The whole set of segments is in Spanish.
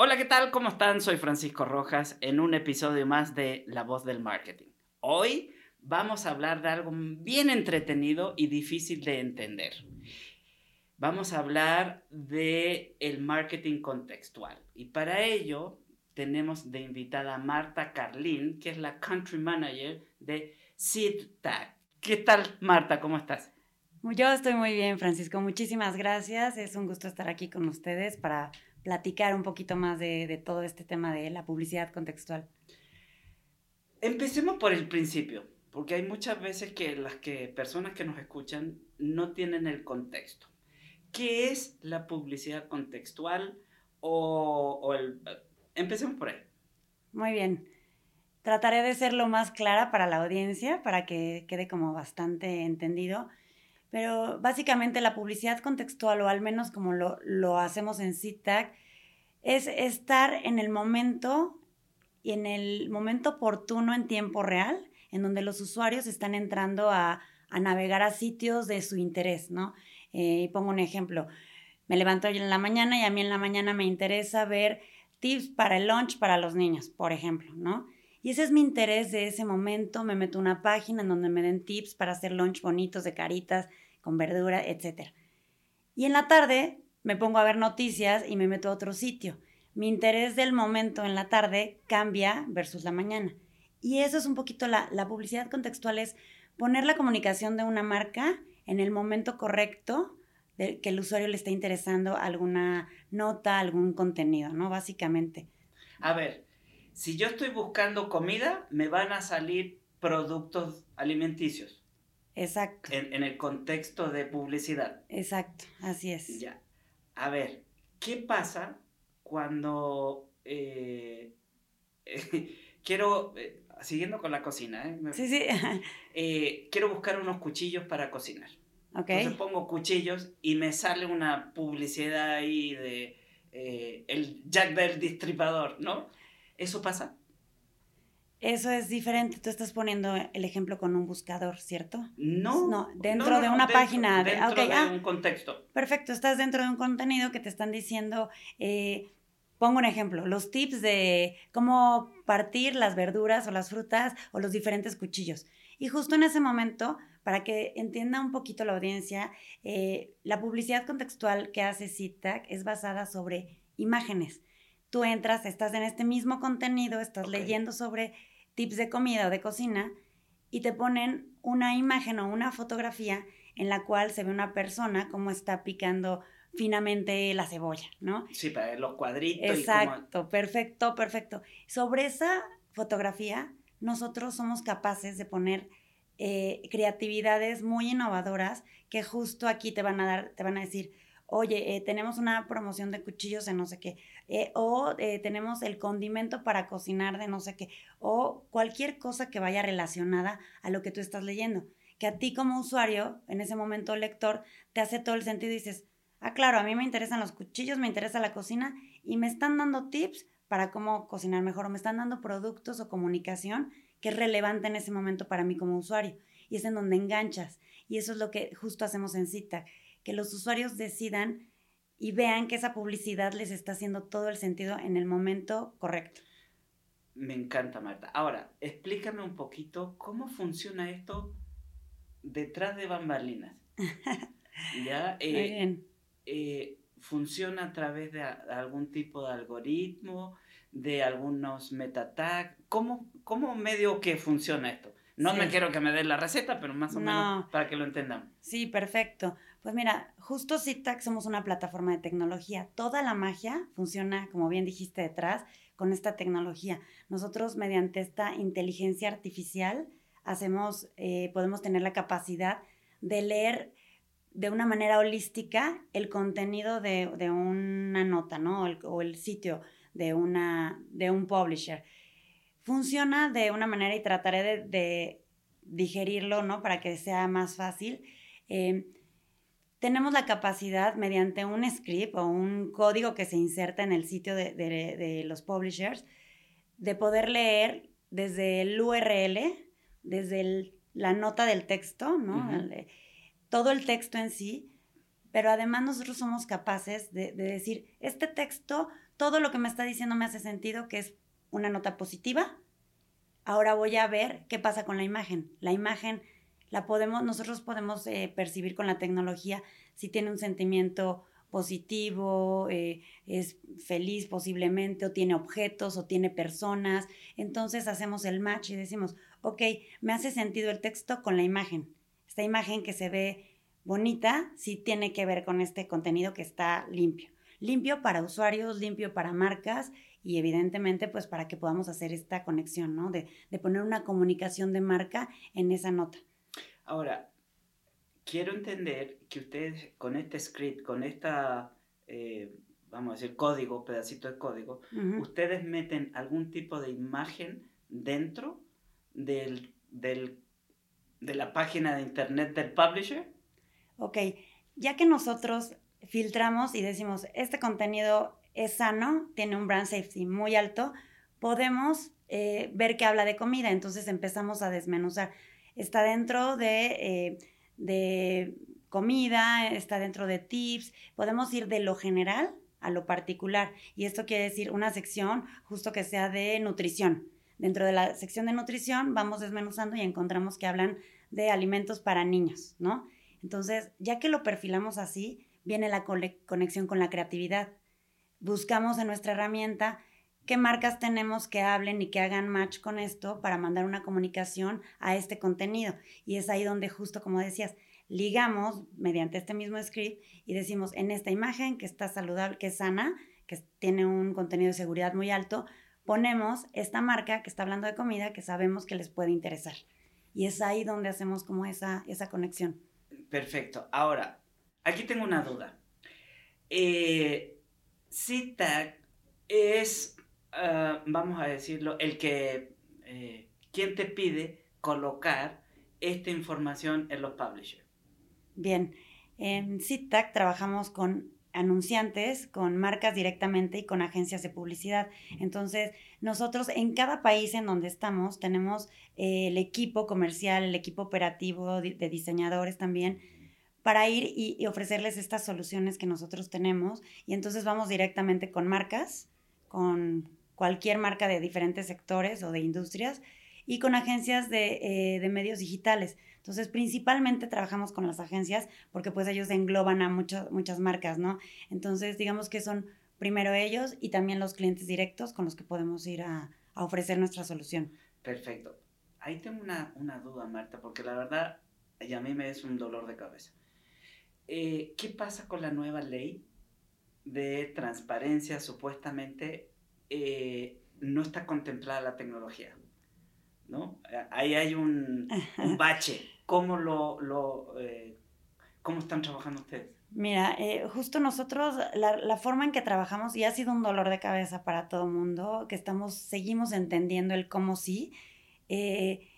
Hola, ¿qué tal? ¿Cómo están? Soy Francisco Rojas en un episodio más de La Voz del Marketing. Hoy vamos a hablar de algo bien entretenido y difícil de entender. Vamos a hablar de el marketing contextual y para ello tenemos de invitada a Marta Carlin, que es la country manager de SeedTag. ¿Qué tal, Marta? ¿Cómo estás? Yo estoy muy bien, Francisco. Muchísimas gracias. Es un gusto estar aquí con ustedes para platicar un poquito más de, todo este tema de la publicidad contextual. Empecemos por el principio, porque hay muchas veces que las que, personas que nos escuchan no tienen el contexto. ¿Qué es la publicidad contextual? O, el, empecemos por ahí. Muy bien. Trataré de ser lo más clara para la audiencia, para que quede como bastante entendido. Pero básicamente la publicidad contextual, o al menos como lo, lo hacemos en CITAC, es estar en el momento y en el momento oportuno en tiempo real, en donde los usuarios están entrando a, a navegar a sitios de su interés, ¿no? Eh, pongo un ejemplo. Me levanto yo en la mañana y a mí en la mañana me interesa ver tips para el lunch para los niños, por ejemplo, ¿no? Y ese es mi interés de ese momento. Me meto a una página en donde me den tips para hacer lunch bonitos de caritas, con verdura, etc. Y en la tarde me pongo a ver noticias y me meto a otro sitio. Mi interés del momento en la tarde cambia versus la mañana. Y eso es un poquito la, publicidad contextual, es poner la comunicación de una marca en el momento correcto de que el usuario le esté interesando alguna nota, algún contenido, ¿no? Básicamente. A ver, si yo estoy buscando comida, me van a salir productos alimenticios. Exacto. En, el contexto de publicidad. Exacto, así es. Ya. A ver, ¿qué pasa cuando eh, quiero, eh, siguiendo con la cocina, ¿eh? sí, sí. eh, quiero buscar unos cuchillos para cocinar. Okay. Entonces pongo cuchillos y me sale una publicidad ahí de el Jack del Distripador, ¿no? ¿Eso pasa? Eso es diferente. Tú estás poniendo el ejemplo con un buscador, ¿cierto? No. No, dentro de una página. De, dentro de ah, un contexto. Perfecto, estás dentro de un contenido que te están diciendo, eh, pongo un ejemplo, los tips de cómo partir las verduras o las frutas o los diferentes cuchillos. Y justo en ese momento, para que entienda un poquito la audiencia, eh, la publicidad contextual que hace CITAC es basada sobre imágenes. Tú entras, estás en este mismo contenido, estás leyendo sobre tips de comida o de cocina y te ponen una imagen o una fotografía en la cual se ve una persona como está picando finamente la cebolla, ¿no? Sí, para los cuadritos. Exacto, perfecto, perfecto. Sobre esa fotografía, nosotros somos capaces de poner eh, creatividades muy innovadoras que justo aquí te van a dar, te van a decir, oye, eh, tenemos una promoción de cuchillos de no sé qué, eh, o tenemos el condimento para cocinar de no sé qué, o cualquier cosa que vaya relacionada a lo que tú estás leyendo, que a ti como usuario, en ese momento lector, te hace todo el sentido y dices, ah, claro, a mí me interesan los cuchillos, me interesa la cocina y me están dando tips para cómo cocinar mejor o me están dando productos o comunicación que es relevante en ese momento para mí como usuario. Y es en donde enganchas. Y eso es lo que justo hacemos en Cita, que los usuarios decidan y vean que esa publicidad les está haciendo todo el sentido en el momento correcto. Me encanta, Marta. Ahora, explícame un poquito cómo funciona esto detrás de bambalinas. ¿Ya? Muy Eh, bien. eh, ¿Funciona a través de algún tipo de algoritmo, de algunos meta tags? ¿Cómo, ¿Cómo medio que funciona esto? No Sí. me quiero que me des la receta, pero más o menos No. para que lo entendamos. Sí, perfecto. Pues mira, justo CITAC somos una plataforma de tecnología. Toda la magia funciona, como bien dijiste detrás, con esta tecnología. Nosotros, mediante esta inteligencia artificial, hacemos, eh, podemos tener la capacidad de leer de una manera holística el contenido de, una nota, ¿no? O el, sitio de, una, de un publisher. Funciona de una manera y trataré de, digerirlo, ¿no? Para que sea más fácil. Eh, tenemos la capacidad, mediante un script o un código que se inserta en el sitio de, de- de los publishers, de poder leer desde el URL, desde el- la nota del texto, ¿no? Ujú. El- todo el texto en sí, pero además nosotros somos capaces de, de decir, este texto, todo lo que me está diciendo me hace sentido, que es una nota positiva. Ahora voy a ver qué pasa con la imagen. La imagen la podemos, nosotros podemos eh, percibir con la tecnología si tiene un sentimiento positivo, eh, es feliz posiblemente, o tiene objetos, o tiene personas. Entonces hacemos el match y decimos, ok, me hace sentido el texto con la imagen. Esta imagen que se ve bonita sí tiene que ver con este contenido que está limpio. Limpio para usuarios, limpio para marcas y evidentemente pues para que podamos hacer esta conexión, ¿no? De, de poner una comunicación de marca en esa nota. Ahora, quiero entender que ustedes con este script, con esta, eh, vamos a decir, código, pedacito de código, ustedes meten algún tipo de imagen dentro del, del- de la página de internet del publisher. Ok, ya que nosotros filtramos y decimos, este contenido es sano, tiene un brand safety muy alto, podemos eh, ver que habla de comida, entonces empezamos a desmenuzar. Está dentro de, eh, de comida, está dentro de tips, podemos ir de lo general a lo particular. Y esto quiere decir una sección justo que sea de nutrición. Dentro de la sección de nutrición vamos desmenuzando y encontramos que hablan de alimentos para niños, ¿no? Entonces, ya que lo perfilamos así, viene la conexión con la creatividad. Buscamos en nuestra herramienta qué marcas tenemos que hablen y que hagan match con esto para mandar una comunicación a este contenido. Y es ahí donde justo como decías, ligamos mediante este mismo script y decimos en esta imagen que está saludable, que es sana, que tiene un contenido de seguridad muy alto, ponemos esta marca que está hablando de comida que sabemos que les puede interesar. Y es ahí donde hacemos como esa, esa conexión. Perfecto. Ahora, aquí tengo una duda. Eh, CTAG es, ah, vamos a decirlo, el que, eh, te pide colocar esta información en los publishers. Bien, en CITAC trabajamos con anunciantes, con marcas directamente y con agencias de publicidad. Entonces, nosotros en cada país en donde estamos tenemos eh, el equipo comercial, el equipo operativo de diseñadores también, para ir y ofrecerles estas soluciones que nosotros tenemos. Y entonces vamos directamente con marcas, con cualquier marca de diferentes sectores o de industrias y con agencias de, eh, de medios digitales. Entonces, principalmente trabajamos con las agencias porque pues ellos engloban a muchas muchas marcas, ¿no? Entonces, digamos que son primero ellos y también los clientes directos con los que podemos ir a, a ofrecer nuestra solución. Perfecto. Ahí tengo una, una duda, Marta, porque la verdad, y a mí me es un dolor de cabeza. Eh, ¿Qué pasa con la nueva ley de transparencia? Supuestamente eh, no está contemplada la tecnología, ¿no? Eh, Ahí hay un, un bache. ¿Cómo, lo, lo, eh, ¿Cómo están trabajando ustedes? Mira, eh, justo nosotros, la, la forma en que trabajamos, y ha sido un dolor de cabeza para todo el mundo, que estamos, seguimos entendiendo el cómo sí, eh,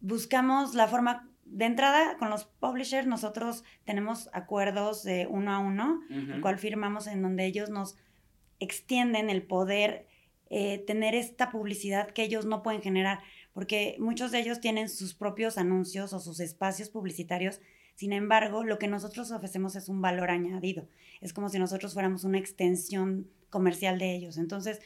buscamos la forma, de entrada con los publishers, nosotros tenemos acuerdos de uno a uno, Ujú. el cual firmamos en donde ellos nos extienden el poder eh, tener esta publicidad que ellos no pueden generar, porque muchos de ellos tienen sus propios anuncios o sus espacios publicitarios. Sin embargo, lo que nosotros ofrecemos es un valor añadido. Es como si nosotros fuéramos una extensión comercial de ellos. Entonces,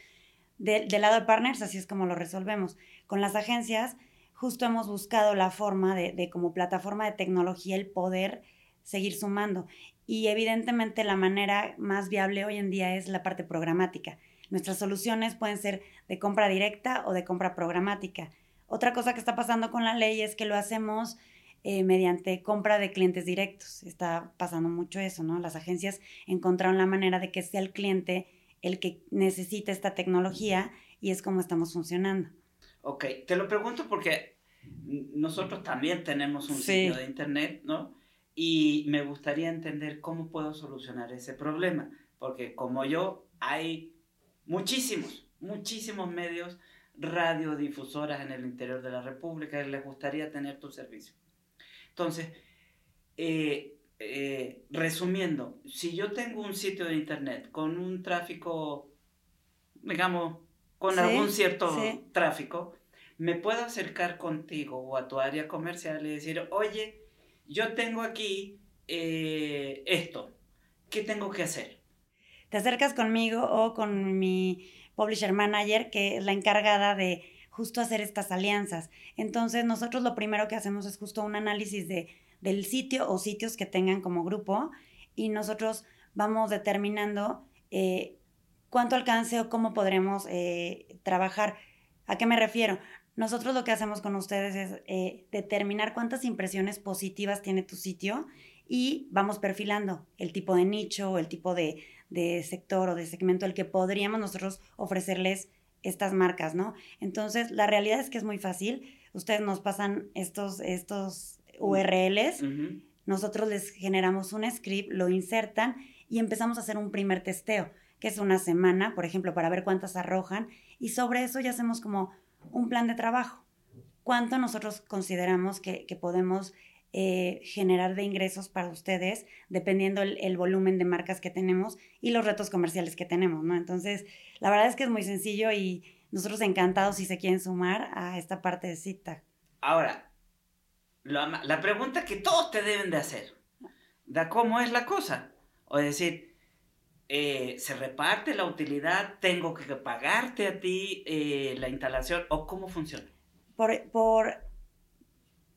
de- del lado de partners, así es como lo resolvemos. Con las agencias, justo hemos buscado la forma de, de como plataforma de tecnología, el poder seguir sumando. Y evidentemente la manera más viable hoy en día es la parte programática. Nuestras soluciones pueden ser de compra directa o de compra programática. Otra cosa que está pasando con la ley es que lo hacemos eh, mediante compra de clientes directos. Está pasando mucho eso, ¿no? Las agencias encontraron la manera de que sea el cliente el que necesita esta tecnología y es como estamos funcionando. Ok, te lo pregunto porque nosotros también tenemos un sitio de internet, ¿no? Y me gustaría entender cómo puedo solucionar ese problema, porque como yo, hay muchísimos, muchísimos medios, radiodifusoras en el interior de la República y les gustaría tener tu servicio. Entonces, eh, eh, resumiendo, si yo tengo un sitio de internet con un tráfico, digamos, con algún cierto tráfico, me puedo acercar contigo o a tu área comercial y decir, oye, yo tengo aquí eh, esto, ¿qué tengo que hacer? Te acercas conmigo o con mi publisher manager, que es la encargada de justo hacer estas alianzas. Entonces, nosotros lo primero que hacemos es justo un análisis de, del sitio o sitios que tengan como grupo y nosotros vamos determinando eh, cuánto alcance o cómo podremos eh, trabajar. ¿A qué me refiero? Nosotros lo que hacemos con ustedes es eh, determinar cuántas impresiones positivas tiene tu sitio y vamos perfilando el tipo de nicho, el tipo de, de sector o de segmento al que podríamos nosotros ofrecerles estas marcas, ¿no? Entonces, la realidad es que es muy fácil. Ustedes nos pasan estos, estos URLs, nosotros les generamos un script, lo insertan y empezamos a hacer un primer testeo, que es una semana, por ejemplo, para ver cuántas arrojan, y sobre eso ya hacemos como un plan de trabajo. ¿Cuánto nosotros consideramos que, podemos eh, generar de ingresos para ustedes, dependiendo el, volumen de marcas que tenemos y los retos comerciales que tenemos, ¿no? Entonces, la verdad es que es muy sencillo y nosotros encantados si se quieren sumar a esta parte de cita. Ahora, la, la pregunta que todos te deben de hacer, ¿da cómo es la cosa? O decir, eh, se reparte la utilidad, tengo que pagarte a ti eh, la instalación o cómo funciona? Por, por,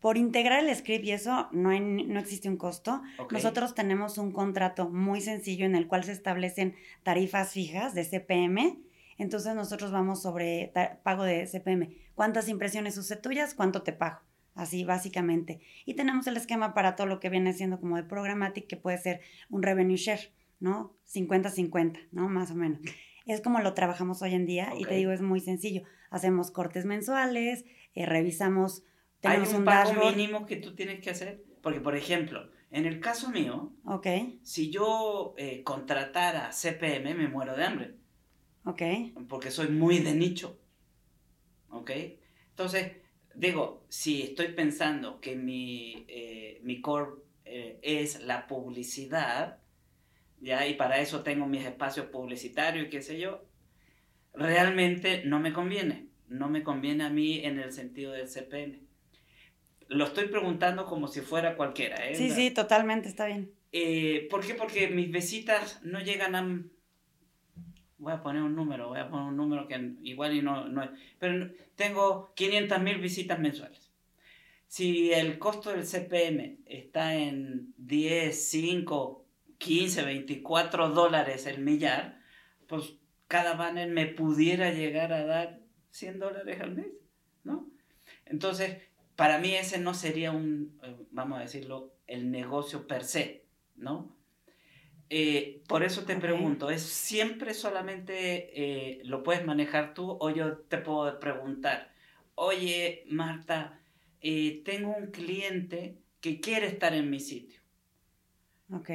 por integrar el script y eso no, hay, no existe un costo. Nosotros tenemos un contrato muy sencillo en el cual se establecen tarifas fijas de CPM. Entonces nosotros vamos sobre pago de CPM. ¿Cuántas impresiones use tuyas? ¿Cuánto te pago? Así básicamente. Y tenemos el esquema para todo lo que viene siendo como de programmatic, que puede ser un revenue share ¿no? 50-50, ¿no? Más o menos. Es como lo trabajamos hoy en día y te digo, es muy sencillo. Hacemos cortes mensuales, eh, revisamos, tenemos ¿Hay un, pago mínimo que tú tienes que hacer? Porque, por ejemplo, en el caso mío, okay. si yo eh, contratara CPM, me muero de hambre. Ok. Porque soy muy de nicho. ¿Ok? Entonces, digo, si estoy pensando que mi, eh, mi core es la publicidad, ¿ya? Y para eso tengo mis espacios publicitarios y qué sé yo, realmente no me conviene. No me conviene a mí en el sentido del CPM. Lo estoy preguntando como si fuera cualquiera. ¿eh? Sí, sí, totalmente, está bien. Eh, ¿Por qué? Porque mis visitas no llegan a... Voy a poner un número, voy a poner un número que igual y no, no Pero tengo 500 mil visitas mensuales. Si el costo del CPM está en 10, 5, 15, 24 dólares el millar, pues cada banner me pudiera llegar a dar 100 dólares al mes, ¿no? Entonces, para mí ese no sería un, eh, vamos a decirlo, el negocio per se, ¿no? Eh, por eso te pregunto, ¿es siempre solamente eh, lo puedes manejar tú o yo te puedo preguntar, oye Marta, tengo un cliente que quiere estar en mi sitio. Ok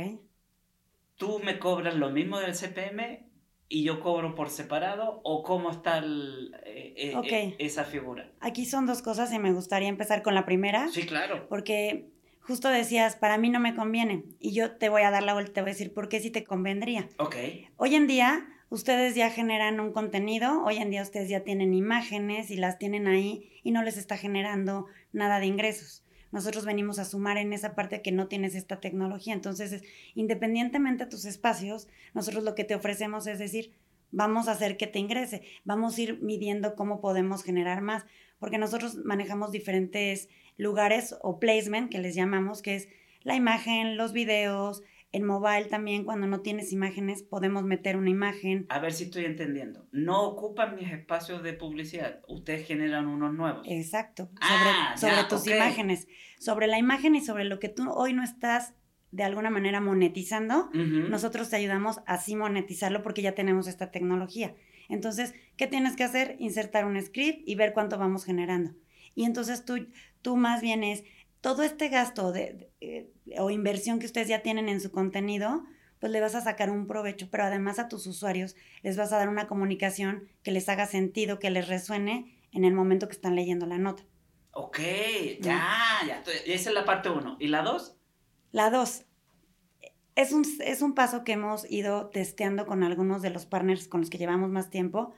tú me cobras lo mismo del CPM y yo cobro por separado o cómo está eh, eh, eh, esa figura? Aquí son dos cosas y me gustaría empezar con la primera. Sí, claro. Porque justo decías, para mí no me conviene y yo te voy a dar la vuelta, te voy a decir por qué sí te convendría. Ok. Hoy en día ustedes ya generan un contenido, hoy en día ustedes ya tienen imágenes y las tienen ahí y no les está generando nada de ingresos nosotros venimos a sumar en esa parte que no tienes esta tecnología. Entonces, independientemente de tus espacios, nosotros lo que te ofrecemos es decir, vamos a hacer que te ingrese, vamos a ir midiendo cómo podemos generar más, porque nosotros manejamos diferentes lugares o placement que les llamamos, que es la imagen, los videos, en mobile también, cuando no tienes imágenes, podemos meter una imagen. A ver si estoy entendiendo. No ocupan mis espacios de publicidad. Ustedes generan unos nuevos. Exacto. Sobre, Ah, sobre ya, tus imágenes. Sobre la imagen y sobre lo que tú hoy no estás de alguna manera monetizando, nosotros te ayudamos a así monetizarlo porque ya tenemos esta tecnología. Entonces, ¿qué tienes que hacer? Insertar un script y ver cuánto vamos generando. Y entonces tú, tú más bien es todo este gasto de, de, eh, o inversión que ustedes ya tienen en su contenido, pues le vas a sacar un provecho, pero además a tus usuarios les vas a dar una comunicación que les haga sentido, que les resuene en el momento que están leyendo la nota. Ok, ya, ya. estoy- Esa es la parte uno. ¿Y la dos? La dos, es un, es un paso que hemos ido testeando con algunos de los partners con los que llevamos más tiempo.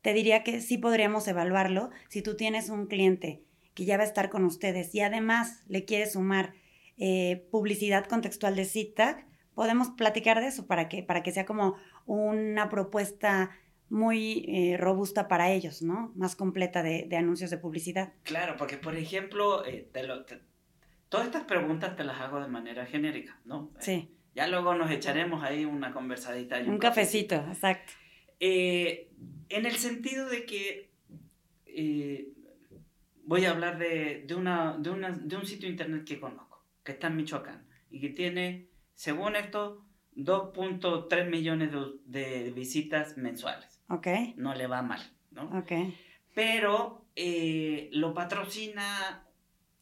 Te diría que sí podríamos evaluarlo si tú tienes un cliente que ya va a estar con ustedes y además le quieres sumar eh, publicidad contextual de SITAG, podemos platicar de eso para que, para que sea como una propuesta muy eh, robusta para ellos, ¿no? Más completa de, de anuncios de publicidad. Claro, porque por ejemplo, eh, te lo- te- todas estas preguntas te las hago de manera genérica, ¿no? Sí, Ya luego nos echaremos ahí una conversadita. y un cafecito, exacto. Eh, en el sentido de que eh, voy a hablar de, de una, de, una- de un sitio internet que conozco, que está en Michoacán y que tiene, según esto, 2.3 millones de, de visitas mensuales. Ok, No le va mal, ¿no? ok. Pero eh, lo patrocina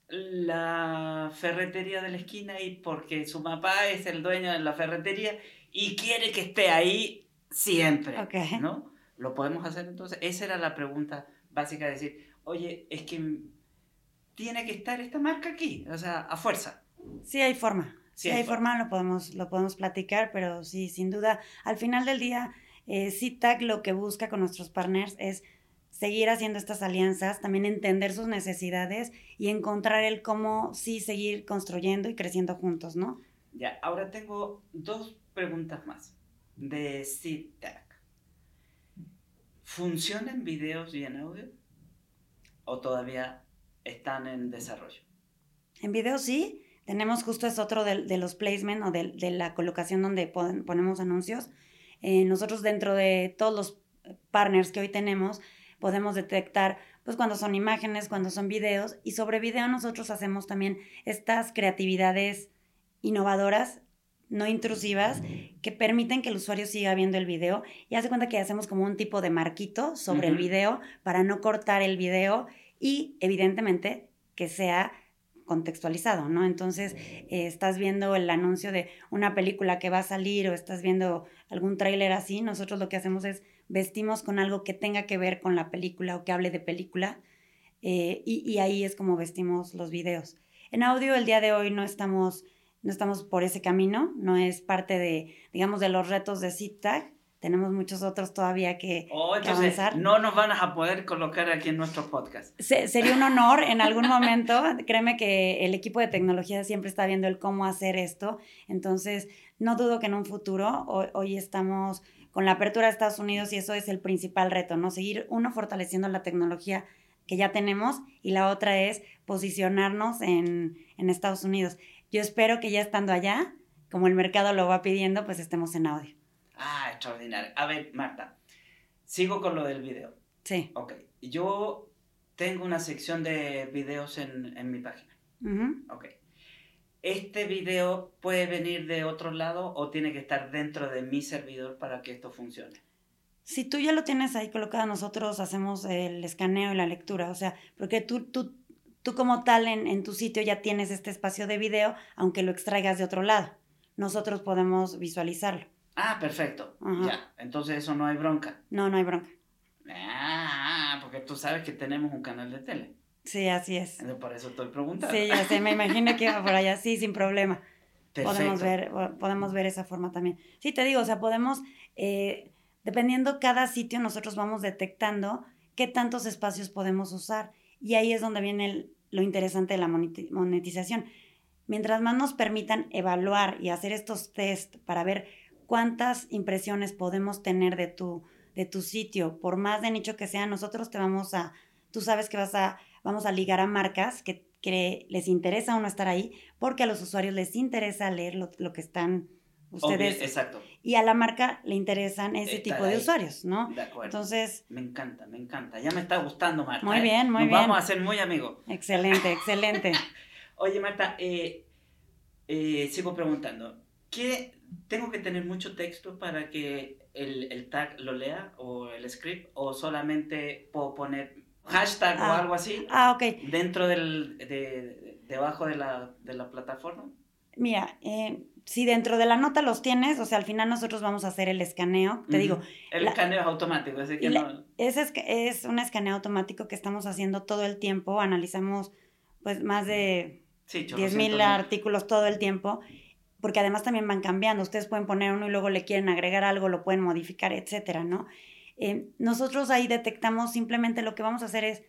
la ferretería de la esquina y porque su papá es el dueño de la ferretería y quiere que esté ahí siempre, Ok. ¿no? ¿Lo podemos hacer entonces? Esa era la pregunta básica, decir, oye, es que tiene que estar esta marca aquí, o sea, a fuerza. Sí hay forma. Sí Sí, hay hay forma, lo podemos, lo podemos platicar, pero sí, sin duda, al final del día, eh, CITAC lo que busca con nuestros partners es seguir haciendo estas alianzas, también entender sus necesidades y encontrar el cómo sí seguir construyendo y creciendo juntos, ¿no? Ya, ahora tengo dos preguntas más de CITAC. ¿Funcionan videos y en audio? ¿O todavía están en desarrollo? En video sí, tenemos justo es otro de, de los placement o de, de la colocación donde pon- ponemos anuncios. Eh, nosotros dentro de todos los partners que hoy tenemos podemos detectar pues cuando son imágenes, cuando son videos y sobre video nosotros hacemos también estas creatividades innovadoras, no intrusivas, que permiten que el usuario siga viendo el video y hace cuenta que hacemos como un tipo de marquito sobre el video para no cortar el video y evidentemente que sea contextualizado, ¿no? Entonces, eh, estás viendo el anuncio de una película que va a salir o estás viendo algún tráiler así, nosotros lo que hacemos es vestimos con algo que tenga que ver con la película o que hable de película eh, y, y ahí es como vestimos los videos. En audio el día de hoy no estamos, no estamos por ese camino, no es parte de, digamos, de los retos de ZigTag, tenemos muchos otros todavía que, Oh, que avanzar. no nos van a poder colocar aquí en nuestro podcast. Se- sería un honor en algún momento. Créeme que el equipo de tecnología siempre está viendo el cómo hacer esto. Entonces, no dudo que en un futuro, hoy, hoy estamos con la apertura de Estados Unidos y eso es el principal reto, ¿no? Seguir, uno, fortaleciendo la tecnología que ya tenemos y la otra es posicionarnos en, en Estados Unidos. Yo espero que ya estando allá, como el mercado lo va pidiendo, pues estemos en audio. Ah, extraordinario. A ver, Marta, sigo con lo del video. Sí. Ok, yo tengo una sección de videos en, en mi página. Ujú. Ok. ¿Este video puede venir de otro lado o tiene que estar dentro de mi servidor para que esto funcione? Si tú ya lo tienes ahí colocado, nosotros hacemos el escaneo y la lectura, o sea, porque tú, tú, tú como tal en, en tu sitio ya tienes este espacio de video, aunque lo extraigas de otro lado. Nosotros podemos visualizarlo. Ah, perfecto. Ajá. Ya, entonces eso no hay bronca. No, no hay bronca. Ah, porque tú sabes que tenemos un canal de tele. Sí, así es. Por eso estoy preguntando. Sí, ya sé, me imagino que iba por allá, sí, sin problema. Podemos Perfecto. ver, podemos ver esa forma también. Sí, te digo, o sea, podemos, eh, dependiendo cada sitio, nosotros vamos detectando qué tantos espacios podemos usar. Y ahí es donde viene el- lo interesante de la moneti- monetización. Mientras más nos permitan evaluar y hacer estos test para ver cuántas impresiones podemos tener de tu, de tu sitio, por más de nicho que sea, nosotros te vamos a, tú sabes que vas a, vamos a ligar a marcas que, que les interesa uno estar ahí, porque a los usuarios les interesa leer lo que están ustedes. Obvio, exacto. Y a la marca le interesan ese Estar tipo de ahí. usuarios, ¿no? De acuerdo. Entonces, Me encanta, me encanta. Ya me está gustando, Marta. Muy ¿eh? bien, muy Nos bien. vamos a hacer muy amigos. excelente, excelente. Oye, Marta, eh, eh, sigo preguntando. ¿Qué, ¿Tengo que tener mucho texto para que el, el tag lo lea o el script? ¿O solamente puedo poner hashtag o Ah. algo así Ah, ok. dentro del, de, de- debajo de la, de la plataforma? Mira, eh, si dentro de la nota los tienes, o sea, al final nosotros vamos a hacer el escaneo. Te digo, El la- escaneo es automático, así que la- no... ese es, es un escaneo automático que estamos haciendo todo el tiempo. Analizamos pues más de Sí, 10.000 chorrocientos artículos todo el tiempo, porque además también van cambiando. Ustedes pueden poner uno y luego le quieren agregar algo, lo pueden modificar, etcétera, ¿no? Eh, nosotros ahí detectamos simplemente lo que vamos a hacer es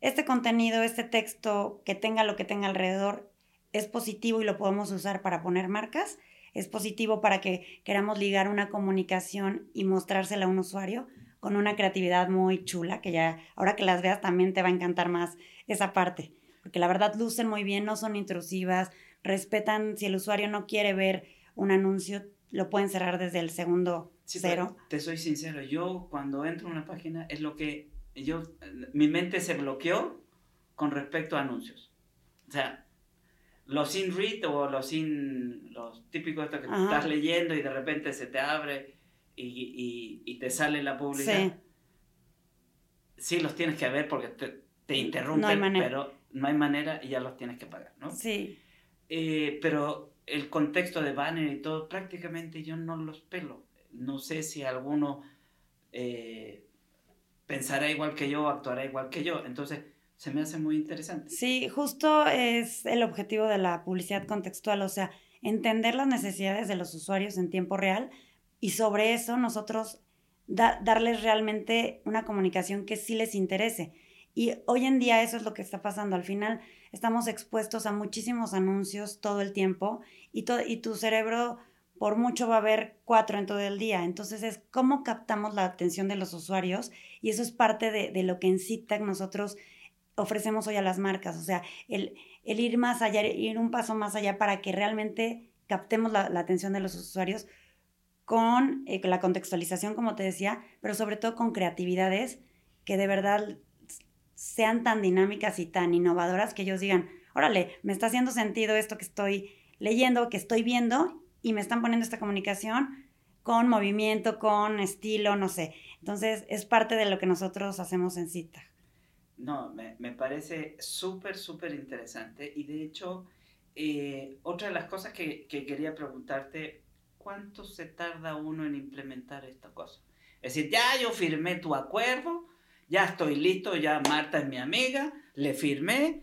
este contenido, este texto que tenga lo que tenga alrededor es positivo y lo podemos usar para poner marcas. Es positivo para que queramos ligar una comunicación y mostrársela a un usuario con una creatividad muy chula, que ya ahora que las veas también te va a encantar más esa parte porque la verdad lucen muy bien, no son intrusivas, respetan, si el usuario no quiere ver un anuncio, lo pueden cerrar desde el segundo Sí, cero. Te soy sincero, yo cuando entro a una página es lo que yo, mi mente se bloqueó con respecto a anuncios. O sea, los sin read o los sin, los típicos estos que Ajá. estás leyendo y de repente se te abre y, y- y te sale la publicidad. Sí. Sí, los tienes que ver porque te, te interrumpen, No pero no hay manera y ya los tienes que pagar, ¿no? Sí, Eh, pero el contexto de banner y todo, prácticamente yo no los pelo. No sé si alguno eh, pensará igual que yo o actuará igual que yo. Entonces, se me hace muy interesante. sí, justo es el objetivo de la publicidad contextual, o sea, entender las necesidades de los usuarios en tiempo real y sobre eso nosotros da- darles realmente una comunicación que sí les interese. Y hoy en día eso es lo que está pasando. Al final estamos expuestos a muchísimos anuncios todo el tiempo y, to- y tu cerebro por mucho va a ver cuatro en todo el día. Entonces es cómo captamos la atención de los usuarios y eso es parte de, de lo que en ZigTag nosotros ofrecemos hoy a las marcas. O sea, el, ir más allá, ir un paso más allá para que realmente captemos la, la atención de los usuarios con eh, la contextualización, como te decía, pero sobre todo con creatividades que de verdad sean tan dinámicas y tan innovadoras que ellos digan, órale, me está haciendo sentido esto que estoy leyendo, que estoy viendo, y me están poniendo esta comunicación con movimiento, con estilo, no sé. Entonces, es parte de lo que nosotros hacemos en cita. No, me, me parece súper, súper interesante. Y de hecho, eh, otra de las cosas que, que quería preguntarte, ¿cuánto se tarda uno en implementar esta cosa? Es decir, ya yo firmé tu acuerdo, ya estoy listo, ya Marta es mi amiga, le firmé,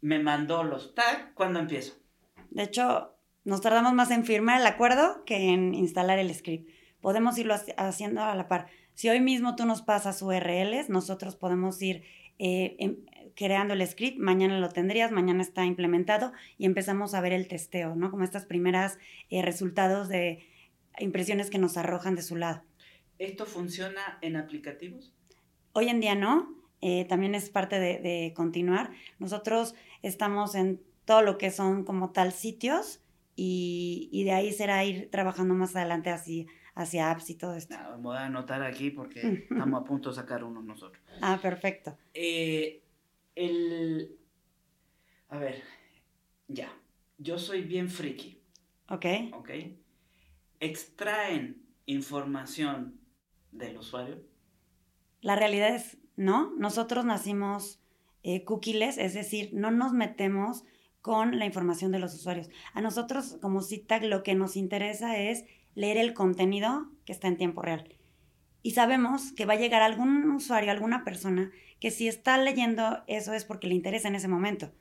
me mandó los tags, ¿cuándo empiezo? De hecho, nos tardamos más en firmar el acuerdo que en instalar el script. Podemos irlo haci- haciendo a la par. Si hoy mismo tú nos pasas URLs, nosotros podemos ir eh, em- creando el script, mañana lo tendrías, mañana está implementado y empezamos a ver el testeo, ¿no? Como estas primeras eh, resultados de impresiones que nos arrojan de su lado. ¿Esto funciona en aplicativos? Hoy en día no, eh, también es parte de, de continuar. Nosotros estamos en todo lo que son como tal sitios y, y de ahí será ir trabajando más adelante hacia, hacia apps y todo esto. Nada, me voy a anotar aquí porque estamos a punto de sacar uno nosotros. Ah, perfecto. Eh, el... A ver, ya. Yo soy bien friki, Ok. ¿ok? Extraen información del usuario. La realidad es no. Nosotros nacimos eh, cookieless, es decir, no nos metemos con la información de los usuarios. A nosotros como CITAG lo que nos interesa es leer el contenido que está en tiempo real. Y sabemos que va a llegar algún usuario, alguna persona, que si está leyendo eso es porque le interesa en ese momento.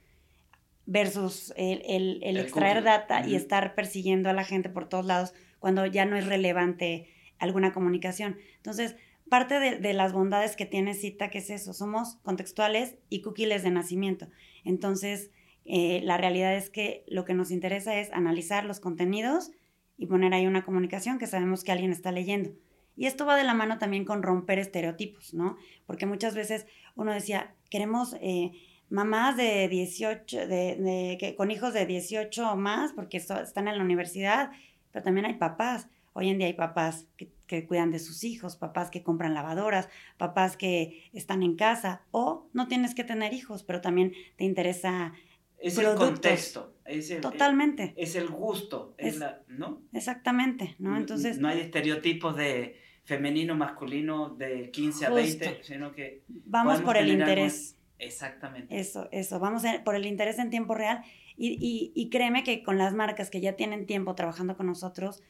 Versus el, el- el El extraer cookie. data y estar persiguiendo a la gente por todos lados cuando ya no es relevante alguna comunicación. Entonces, parte de, de las bondades que tiene Cita, que es eso, somos contextuales y cookies de nacimiento. Entonces, eh, la realidad es que lo que nos interesa es analizar los contenidos y poner ahí una comunicación que sabemos que alguien está leyendo. Y esto va de la mano también con romper estereotipos, ¿no? Porque muchas veces uno decía, queremos eh, mamás de 18, de, que, con hijos de 18 o más, porque están en la universidad, pero también hay papás. Hoy en día hay papás que cuidan de sus hijos, papás que compran lavadoras, papás que están en casa, o no tienes que tener hijos, pero también te interesa Es productos. el contexto. Es el, totalmente. Es el gusto. Es Es- la, ¿no? Exactamente, ¿no? Entonces, No hay estereotipos de femenino, masculino de 15 a Justo. 20, sino que. vamos por el algo- interés. Exactamente. Eso, eso, vamos a- por el interés en tiempo real y, y- y créeme que con las marcas que ya tienen tiempo trabajando con nosotros,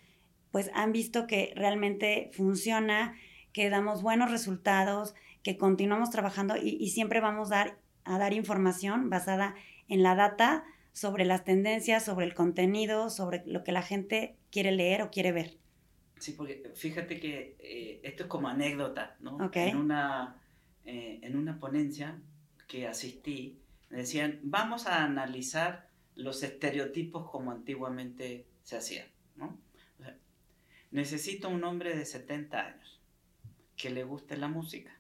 pues han visto que realmente funciona, que damos buenos resultados, que continuamos trabajando y, y siempre vamos a dar, a dar información basada en la data sobre las tendencias, sobre el contenido, sobre lo que la gente quiere leer o quiere ver. Sí, porque fíjate que eh, esto es como anécdota, ¿no? En, una, eh, en una ponencia que asistí, me decían, vamos a analizar los estereotipos como antiguamente se hacían, ¿no? O sea, necesito un hombre de 70 años que le guste la música,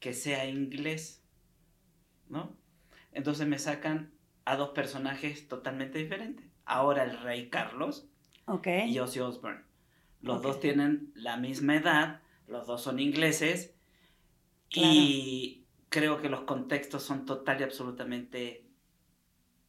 que sea inglés, ¿no? Entonces me sacan a dos personajes totalmente diferentes. Ahora el rey Carlos y Ozzy Osbourne. Los dos tienen la misma edad, los dos son ingleses Claro. y creo que los contextos son total y absolutamente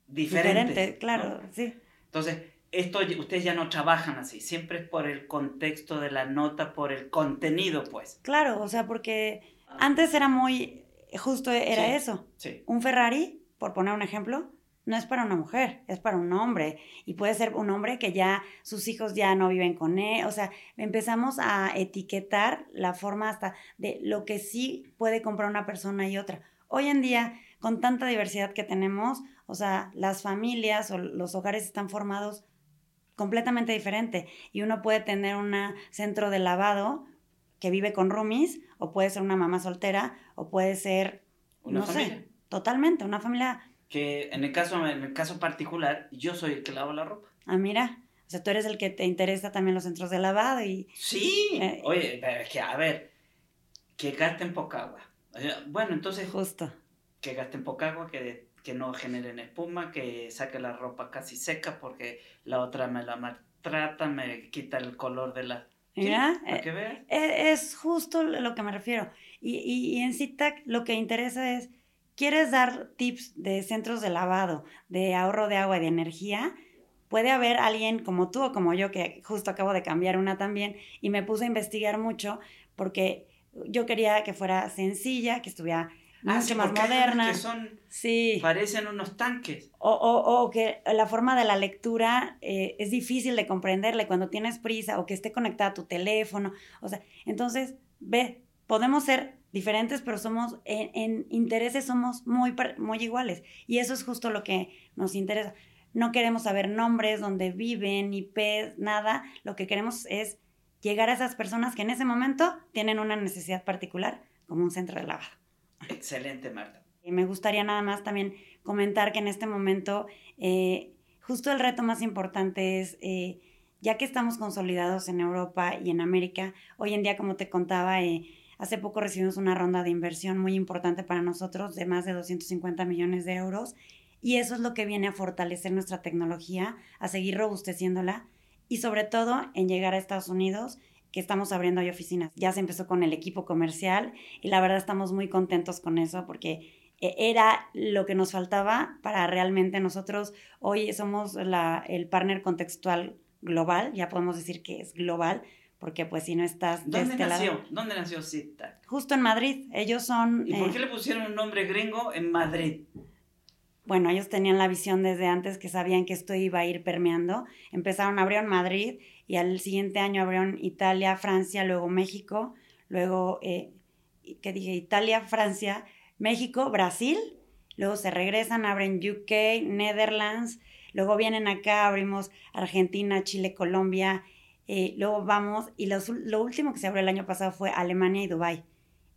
diferentes. Diferente, claro, ¿no? sí. Entonces, esto ustedes ya no trabajan así, siempre es por el contexto de la nota, por el contenido, pues. Claro, o sea, porque antes era muy, justo era Sí. eso. Sí. Un Ferrari, por poner un ejemplo, no es para una mujer, es para un hombre. Y puede ser un hombre que ya sus hijos ya no viven con él. O sea, empezamos a etiquetar la forma hasta de lo que sí puede comprar una persona y otra. Hoy en día, con tanta diversidad que tenemos, o sea, las familias o los hogares están formados completamente diferente. Y uno puede tener un centro de lavado que vive con roomies, o puede ser una mamá soltera, o puede ser, Una no familia. sé, totalmente, una familia Que en el, caso, en el caso particular, yo soy el que lavo la ropa. Ah, mira. O sea, tú eres el que te interesa también los centros de lavado y... Sí. Eh, Oye, pero es que, a ver, que gasten poca agua. O sea, Bueno, entonces, Justo. que gasten poca agua, que, que no generen espuma, que saque la ropa casi seca porque la otra me la maltrata, me quita el color de la... Mira, eh, que veas. e- Es justo lo que me refiero. Y, y, y en CITAC lo que interesa es, ¿quieres dar tips de centros de lavado, de ahorro de agua y de energía? Puede haber alguien como tú o como yo, que justo acabo de cambiar una también, y me puse a investigar mucho porque yo quería que fuera sencilla, que estuviera Ah, mucho sí, más moderna. Que son, Sí. parecen unos tanques. O, o- o que la forma de la lectura eh, es difícil de comprenderle cuando tienes prisa o que esté conectada a tu teléfono. O sea, entonces, ve, podemos ser diferentes, pero somos, en, en intereses somos muy, muy iguales. Y eso es justo lo que nos interesa. No queremos saber nombres, dónde viven, IPs, nada. Lo que queremos es llegar a esas personas que en ese momento tienen una necesidad particular, como un centro de lavado. Excelente, Marta. Y me gustaría nada más también comentar que en este momento eh, justo el reto más importante es, eh, ya que estamos consolidados en Europa y en América, hoy en día, como te contaba, eh, hace poco recibimos una ronda de inversión muy importante para nosotros de más de 250 millones de euros y eso es lo que viene a fortalecer nuestra tecnología, a seguir robusteciéndola y sobre todo en llegar a Estados Unidos que estamos abriendo ahí oficinas. Ya se empezó con el equipo comercial y la verdad estamos muy contentos con eso porque eh, era lo que nos faltaba para realmente nosotros hoy somos la, el partner contextual global, ya podemos decir que es global, porque pues si no estás de ¿Dónde este nació? lado, ¿Dónde nació Zita? justo en Madrid, ellos son, ¿Y por eh, qué le pusieron un nombre gringo en Madrid? bueno, ellos tenían la visión desde antes que sabían que esto iba a ir permeando, empezaron, abrieron Madrid y al siguiente año abrieron Italia, Francia, luego México, luego, eh, ¿qué dije? Italia, Francia, México, Brasil, luego se regresan, abren UK, Netherlands, luego vienen acá, abrimos Argentina, Chile, Colombia, eh, luego vamos, y los- lo último que se abrió el año pasado fue Alemania y Dubái,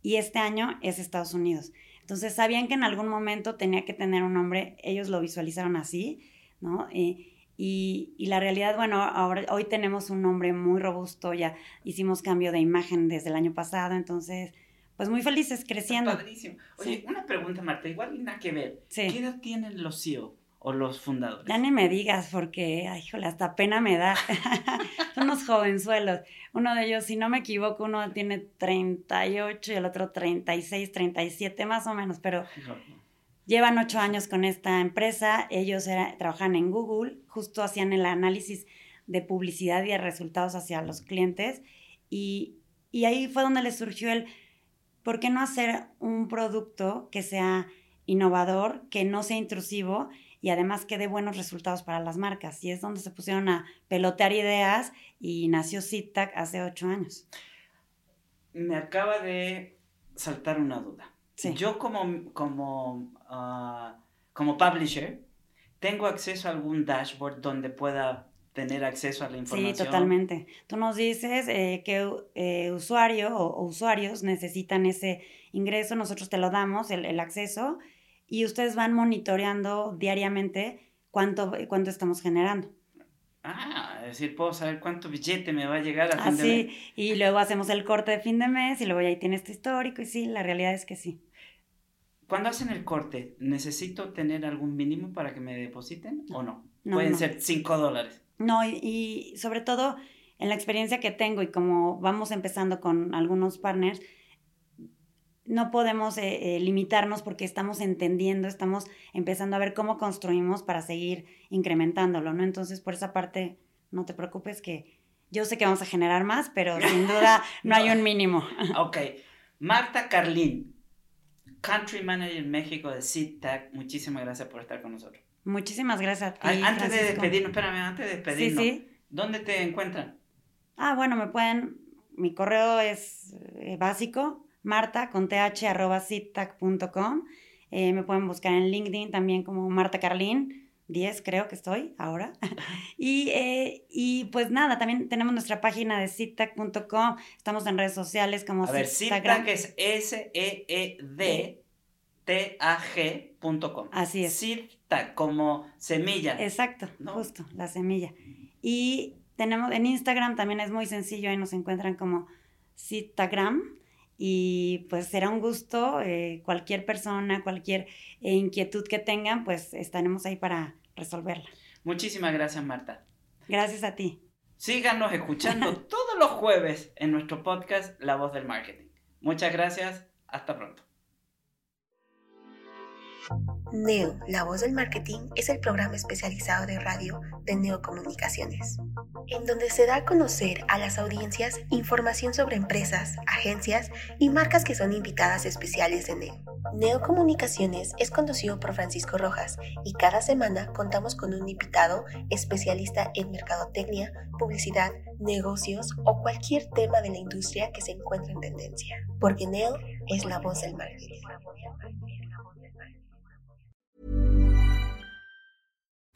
y este año es Estados Unidos. Entonces sabían que en algún momento tenía que tener un nombre, ellos lo visualizaron así, ¿no? Eh, y, y la realidad, bueno, ahora, hoy tenemos un nombre muy robusto, ya hicimos cambio de imagen desde el año pasado, entonces pues muy felices creciendo. Padrísimo. Oye, una pregunta, Marta, igual nada que ver. Sí. ¿Qué edad tienen los CEO o los fundadores? Ya ni me digas porque, ay, híjole, hasta pena me da. Son unos jovenzuelos. Uno de ellos, si no me equivoco, uno tiene 38 y el otro 36, 37 más o menos, pero llevan ocho años con esta empresa. Ellos trabajan en Google, justo hacían el análisis de publicidad y de resultados hacia los clientes. Y, ahí fue donde les surgió el, ¿por qué no hacer un producto que sea innovador, que no sea intrusivo y además que dé buenos resultados para las marcas? Y es donde se pusieron a pelotear ideas y nació SITAC hace ocho años. Me acaba de saltar una duda. Sí. Yo como, como, ah, como publisher, ¿tengo acceso a algún dashboard donde pueda tener acceso a la información? Sí, totalmente. Tú nos dices eh, qué eh, usuario o, o usuarios necesitan ese ingreso, nosotros te lo damos, el, el acceso, y ustedes van monitoreando diariamente cuánto, cuánto estamos generando. Ah, es decir, puedo saber cuánto billete me va a llegar a fin de mes. Y luego hacemos el corte de fin de mes y luego ya ahí tienes tu histórico y sí, la realidad es que sí. Cuando hacen el corte, ¿necesito tener algún mínimo para que me depositen o no? No, Pueden no. ser 5 dólares. No, y, y sobre todo en la experiencia que tengo y como vamos empezando con algunos partners, no podemos eh, eh, limitarnos porque estamos entendiendo, estamos empezando a ver cómo construimos para seguir incrementándolo, ¿no? Entonces, por esa parte, no te preocupes que yo sé que vamos a generar más, pero sin duda no hay un mínimo. Ok. Marta Carlín, Country Manager en México de SeedTag, muchísimas gracias por estar con nosotros. Muchísimas gracias a ti. Antes de despedirnos, espérame, antes de despedirnos, Sí, sí. ¿dónde te encuentran? Ah, bueno, me pueden, mi correo es eh, básico, marta con th arroba. Eh, me pueden buscar en LinkedIn también como Marta Carlín, 10 creo que estoy ahora. y, eh, y pues nada, también tenemos nuestra página de zittac.com, estamos en redes sociales como A ver. SeedTag es S-E-E-D-T-A-G.com. Así es. SeedTag, como semilla. Exacto, ¿no? justo, la semilla. Y tenemos en Instagram también es muy sencillo, ahí nos encuentran como Citagram. Y pues será un gusto, eh, cualquier persona, cualquier eh, inquietud que tengan, pues estaremos ahí para resolverla. Muchísimas gracias, Marta. Gracias a ti. Síganos escuchando todos los jueves en nuestro podcast La Voz del Marketing. Muchas gracias. Hasta pronto. Neo, la voz del marketing, es el programa especializado de radio de Neocomunicaciones, en donde se da a conocer a las audiencias información sobre empresas, agencias y marcas que son invitadas especiales de Neo. Neocomunicaciones es conducido por Francisco Rojas y cada semana contamos con un invitado especialista en mercadotecnia, publicidad, negocios o cualquier tema de la industria que se encuentre en tendencia, porque Neo es la voz del marketing.